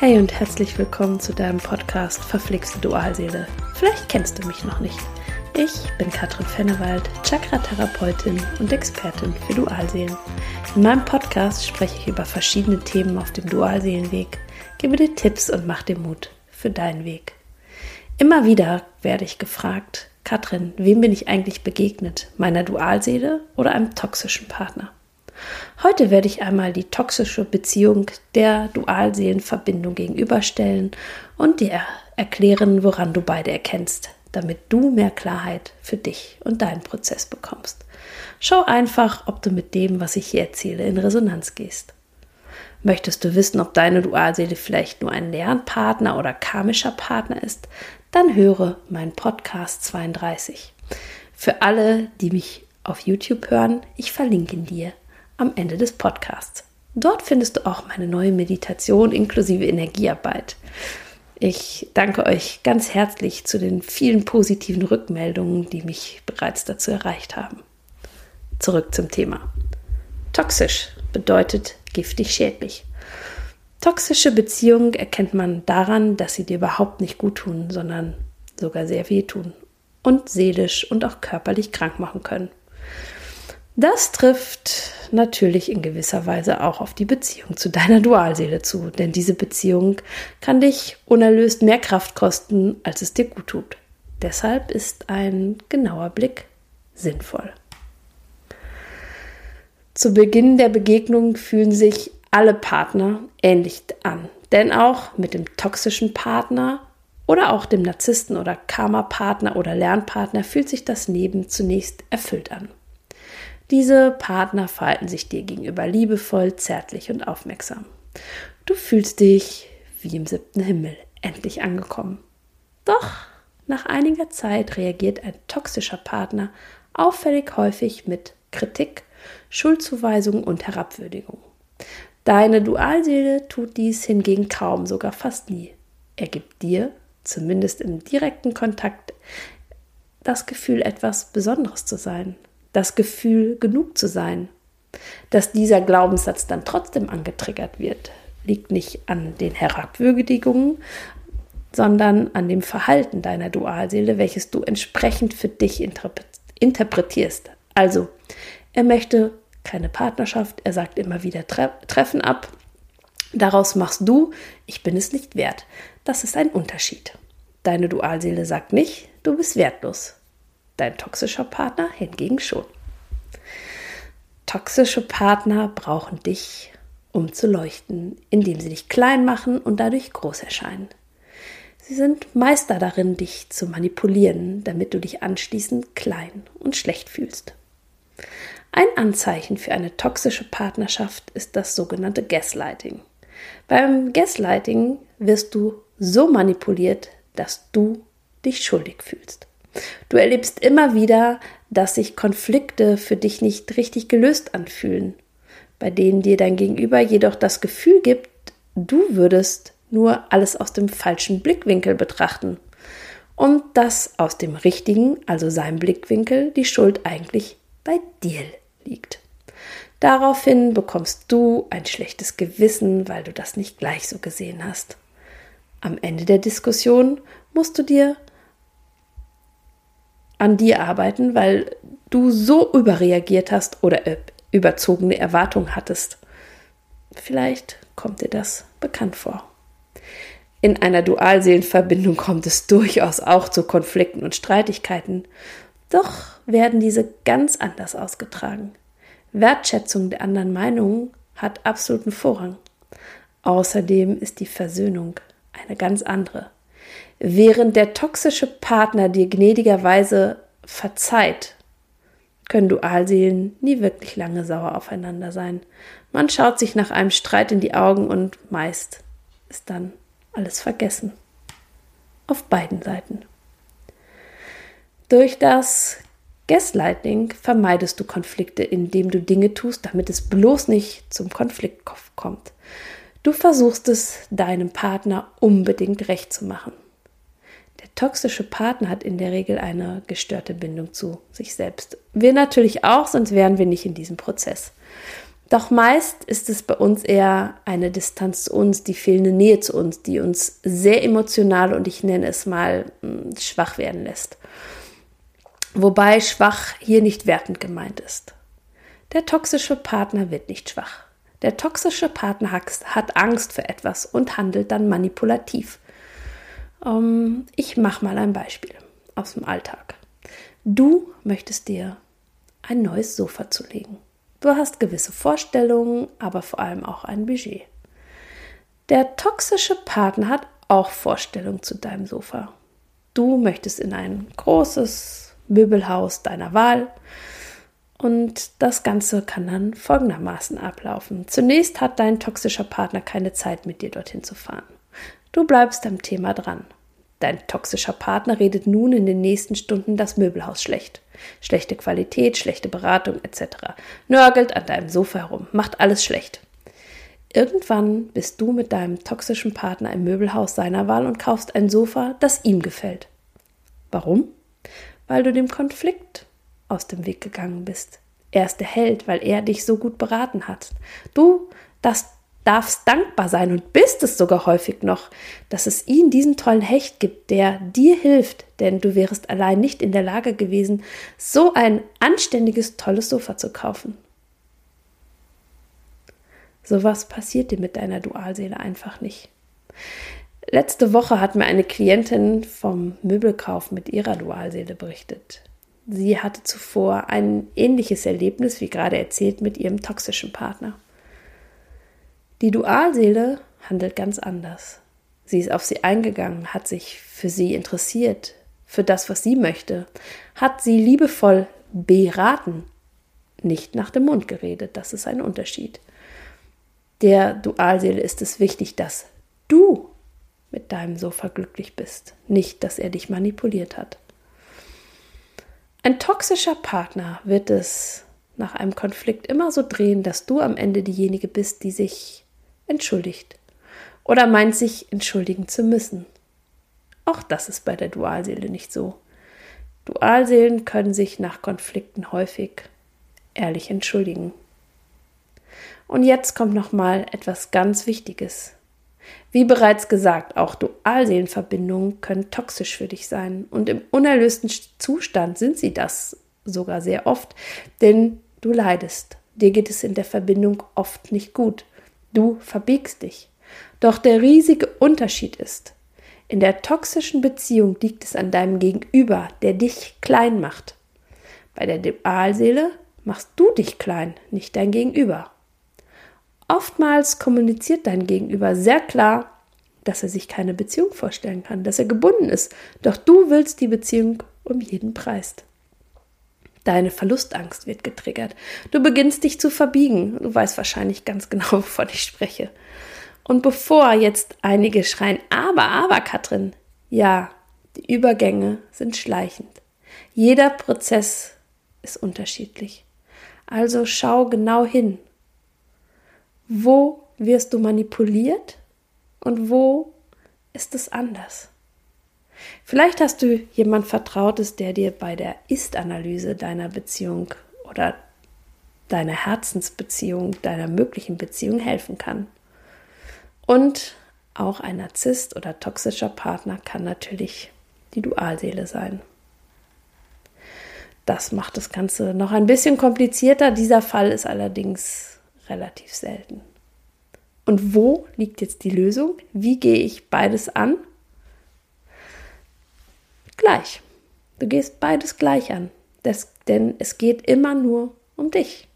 Hey und herzlich willkommen zu deinem Podcast Verflixte Dualseele. Vielleicht kennst du mich noch nicht. Ich bin Katrin Fennewald, Chakra-Therapeutin und Expertin für Dualseelen. In meinem Podcast spreche ich über verschiedene Themen auf dem Dualseelenweg, gebe dir Tipps und mache dir Mut für deinen Weg. Immer wieder werde ich gefragt, Katrin, wem bin ich eigentlich begegnet? Meiner Dualseele oder einem toxischen Partner? Heute werde ich einmal die toxische Beziehung der Dualseelenverbindung gegenüberstellen und dir erklären, woran du beide erkennst, damit du mehr Klarheit für dich und deinen Prozess bekommst. Schau einfach, ob du mit dem, was ich hier erzähle, in Resonanz gehst. Möchtest du wissen, ob deine Dualseele vielleicht nur ein Lernpartner oder karmischer Partner ist, dann höre meinen Podcast 32. Für alle, die mich auf YouTube hören, ich verlinke ihn dir am Ende des Podcasts. Dort findest du auch meine neue Meditation inklusive Energiearbeit. Ich danke euch ganz herzlich zu den vielen positiven Rückmeldungen, die mich bereits dazu erreicht haben. Zurück zum Thema. Toxisch bedeutet giftig schädlich. Toxische Beziehungen erkennt man daran, dass sie dir überhaupt nicht gut tun, sondern sogar sehr wehtun und seelisch und auch körperlich krank machen können. Das trifft natürlich in gewisser Weise auch auf die Beziehung zu deiner Dualseele zu, denn diese Beziehung kann dich unerlöst mehr Kraft kosten, als es dir gut tut. Deshalb ist ein genauer Blick sinnvoll. Zu Beginn der Begegnung fühlen sich alle Partner ähnlich an, denn auch mit dem toxischen Partner oder auch dem Narzissten oder Karma-Partner oder Lernpartner fühlt sich das Leben zunächst erfüllt an. Diese Partner verhalten sich dir gegenüber liebevoll, zärtlich und aufmerksam. Du fühlst dich wie im siebten Himmel, endlich angekommen. Doch nach einiger Zeit reagiert ein toxischer Partner auffällig häufig mit Kritik, Schuldzuweisung und Herabwürdigung. Deine Dualseele tut dies hingegen kaum, sogar fast nie. Er gibt dir, zumindest im direkten Kontakt, das Gefühl, etwas Besonderes zu sein, das Gefühl, genug zu sein. Dass dieser Glaubenssatz dann trotzdem angetriggert wird, liegt nicht an den Herabwürdigungen, sondern an dem Verhalten deiner Dualseele, welches du entsprechend für dich interpretierst. Also, er möchte keine Partnerschaft, er sagt immer wieder Tre Treffen ab. Daraus machst du, ich bin es nicht wert. Das ist ein Unterschied. Deine Dualseele sagt nicht, du bist wertlos dein toxischer Partner hingegen schon. Toxische Partner brauchen dich, um zu leuchten, indem sie dich klein machen und dadurch groß erscheinen. Sie sind Meister darin, dich zu manipulieren, damit du dich anschließend klein und schlecht fühlst. Ein Anzeichen für eine toxische Partnerschaft ist das sogenannte Gaslighting. Beim Gaslighting wirst du so manipuliert, dass du dich schuldig fühlst. Du erlebst immer wieder, dass sich Konflikte für dich nicht richtig gelöst anfühlen, bei denen dir dein Gegenüber jedoch das Gefühl gibt, du würdest nur alles aus dem falschen Blickwinkel betrachten und dass aus dem richtigen, also seinem Blickwinkel, die Schuld eigentlich bei dir liegt. Daraufhin bekommst du ein schlechtes Gewissen, weil du das nicht gleich so gesehen hast. Am Ende der Diskussion musst du dir an dir arbeiten, weil du so überreagiert hast oder äh, überzogene Erwartungen hattest. Vielleicht kommt dir das bekannt vor. In einer Dualseelenverbindung kommt es durchaus auch zu Konflikten und Streitigkeiten, doch werden diese ganz anders ausgetragen. Wertschätzung der anderen Meinungen hat absoluten Vorrang. Außerdem ist die Versöhnung eine ganz andere. Während der toxische Partner dir gnädigerweise verzeiht, können Dualseelen nie wirklich lange sauer aufeinander sein. Man schaut sich nach einem Streit in die Augen und meist ist dann alles vergessen. Auf beiden Seiten. Durch das Gaslighting vermeidest du Konflikte, indem du Dinge tust, damit es bloß nicht zum Konflikt kommt. Du versuchst es deinem Partner unbedingt recht zu machen. Toxische Partner hat in der Regel eine gestörte Bindung zu sich selbst. Wir natürlich auch, sonst wären wir nicht in diesem Prozess. Doch meist ist es bei uns eher eine Distanz zu uns, die fehlende Nähe zu uns, die uns sehr emotional und ich nenne es mal hm, schwach werden lässt. Wobei schwach hier nicht wertend gemeint ist. Der toxische Partner wird nicht schwach. Der toxische Partner hat Angst für etwas und handelt dann manipulativ. Ähm, ich mache mal ein Beispiel aus dem Alltag. Du möchtest dir ein neues Sofa zulegen. Du hast gewisse Vorstellungen, aber vor allem auch ein Budget. Der toxische Partner hat auch Vorstellungen zu deinem Sofa. Du möchtest in ein großes Möbelhaus deiner Wahl und das Ganze kann dann folgendermaßen ablaufen. Zunächst hat dein toxischer Partner keine Zeit, mit dir dorthin zu fahren. Du bleibst am Thema dran. Dein toxischer Partner redet nun in den nächsten Stunden das Möbelhaus schlecht. Schlechte Qualität, schlechte Beratung etc. Nörgelt an deinem Sofa herum, macht alles schlecht. Irgendwann bist du mit deinem toxischen Partner im Möbelhaus seiner Wahl und kaufst ein Sofa, das ihm gefällt. Warum? Weil du dem Konflikt aus dem Weg gegangen bist. Er ist der Held, weil er dich so gut beraten hat. Du das darfst dankbar sein und bist es sogar häufig noch, dass es ihn diesen tollen Hecht gibt, der dir hilft, denn du wärst allein nicht in der Lage gewesen, so ein anständiges, tolles Sofa zu kaufen. Sowas passiert dir mit deiner Dualseele einfach nicht. Letzte Woche hat mir eine Klientin vom Möbelkauf mit ihrer Dualseele berichtet. Sie hatte zuvor ein ähnliches Erlebnis, wie gerade erzählt, mit ihrem toxischen Partner. Die Dualseele handelt ganz anders. Sie ist auf sie eingegangen, hat sich für sie interessiert, für das, was sie möchte, hat sie liebevoll beraten, nicht nach dem Mund geredet, das ist ein Unterschied. Der Dualseele ist es wichtig, dass du mit deinem Sofa glücklich bist, nicht, dass er dich manipuliert hat. Ein toxischer Partner wird es nach einem Konflikt immer so drehen, dass du am Ende diejenige bist, die sich entschuldigt oder meint sich entschuldigen zu müssen. Auch das ist bei der Dualseele nicht so. Dualseelen können sich nach Konflikten häufig ehrlich entschuldigen. Und jetzt kommt noch mal etwas ganz Wichtiges. Wie bereits gesagt, auch Dualseelenverbindungen können toxisch für dich sein und im unerlösten Zustand sind sie das sogar sehr oft, denn du leidest. Dir geht es in der Verbindung oft nicht gut. Du verbiegst dich. Doch der riesige Unterschied ist, in der toxischen Beziehung liegt es an deinem Gegenüber, der dich klein macht. Bei der Dualseele machst du dich klein, nicht dein Gegenüber. Oftmals kommuniziert dein Gegenüber sehr klar, dass er sich keine Beziehung vorstellen kann, dass er gebunden ist, doch du willst die Beziehung um jeden Preis. Deine Verlustangst wird getriggert. Du beginnst dich zu verbiegen. Du weißt wahrscheinlich ganz genau, wovon ich spreche. Und bevor jetzt einige schreien, aber, aber, Katrin, ja, die Übergänge sind schleichend. Jeder Prozess ist unterschiedlich. Also schau genau hin. Wo wirst du manipuliert und wo ist es anders? Vielleicht hast du jemand Vertrautes, der dir bei der Ist-Analyse deiner Beziehung oder deiner Herzensbeziehung, deiner möglichen Beziehung helfen kann. Und auch ein Narzisst oder toxischer Partner kann natürlich die Dualseele sein. Das macht das Ganze noch ein bisschen komplizierter. Dieser Fall ist allerdings relativ selten. Und wo liegt jetzt die Lösung? Wie gehe ich beides an? Gleich. Du gehst beides gleich an. Das, denn es geht immer nur um dich,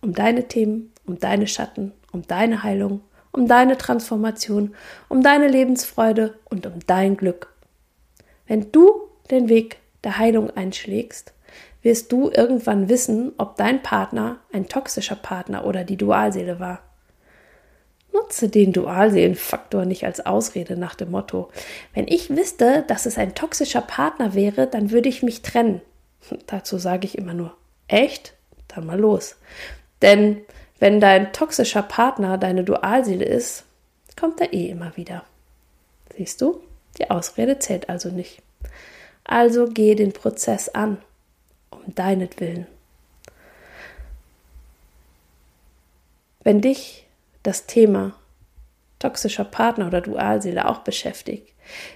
um deine Themen, um deine Schatten, um deine Heilung, um deine Transformation, um deine Lebensfreude und um dein Glück. Wenn du den Weg der Heilung einschlägst, wirst du irgendwann wissen, ob dein Partner ein toxischer Partner oder die Dualseele war. Nutze den Dualseelenfaktor nicht als Ausrede nach dem Motto, wenn ich wüsste, dass es ein toxischer Partner wäre, dann würde ich mich trennen. Dazu sage ich immer nur, echt? Dann mal los. Denn wenn dein toxischer Partner deine Dualseele ist, kommt er eh immer wieder. Siehst du? Die Ausrede zählt also nicht. Also gehe den Prozess an, um deinetwillen. Willen. Wenn dich das Thema toxischer Partner oder Dualseele auch beschäftigt,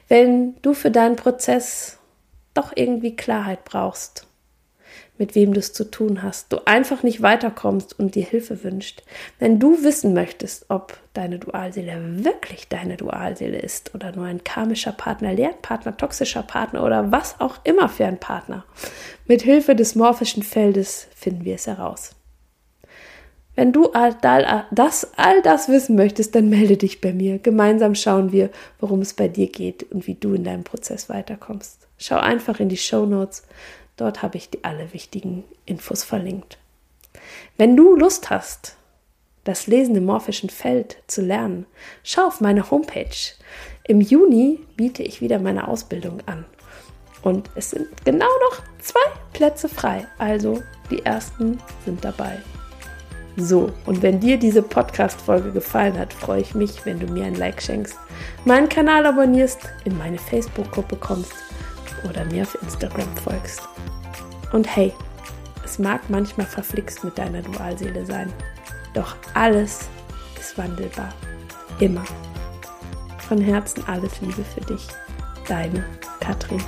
wenn du für deinen Prozess doch irgendwie Klarheit brauchst, mit wem du es zu tun hast, du einfach nicht weiterkommst und dir Hilfe wünscht, wenn du wissen möchtest, ob deine Dualseele wirklich deine Dualseele ist oder nur ein karmischer Partner, Lernpartner, toxischer Partner oder was auch immer für ein Partner, mit Hilfe des morphischen Feldes finden wir es heraus. Wenn du all das, all das wissen möchtest, dann melde dich bei mir. Gemeinsam schauen wir, worum es bei dir geht und wie du in deinem Prozess weiterkommst. Schau einfach in die Show Notes. Dort habe ich dir alle wichtigen Infos verlinkt. Wenn du Lust hast, das Lesen im morphischen Feld zu lernen, schau auf meine Homepage. Im Juni biete ich wieder meine Ausbildung an. Und es sind genau noch zwei Plätze frei. Also die ersten sind dabei. So, und wenn dir diese Podcast-Folge gefallen hat, freue ich mich, wenn du mir ein Like schenkst, meinen Kanal abonnierst, in meine Facebook-Gruppe kommst oder mir auf Instagram folgst. Und hey, es mag manchmal verflixt mit deiner Dualseele sein, doch alles ist wandelbar. Immer. Von Herzen alles Liebe für dich. Deine Katrin.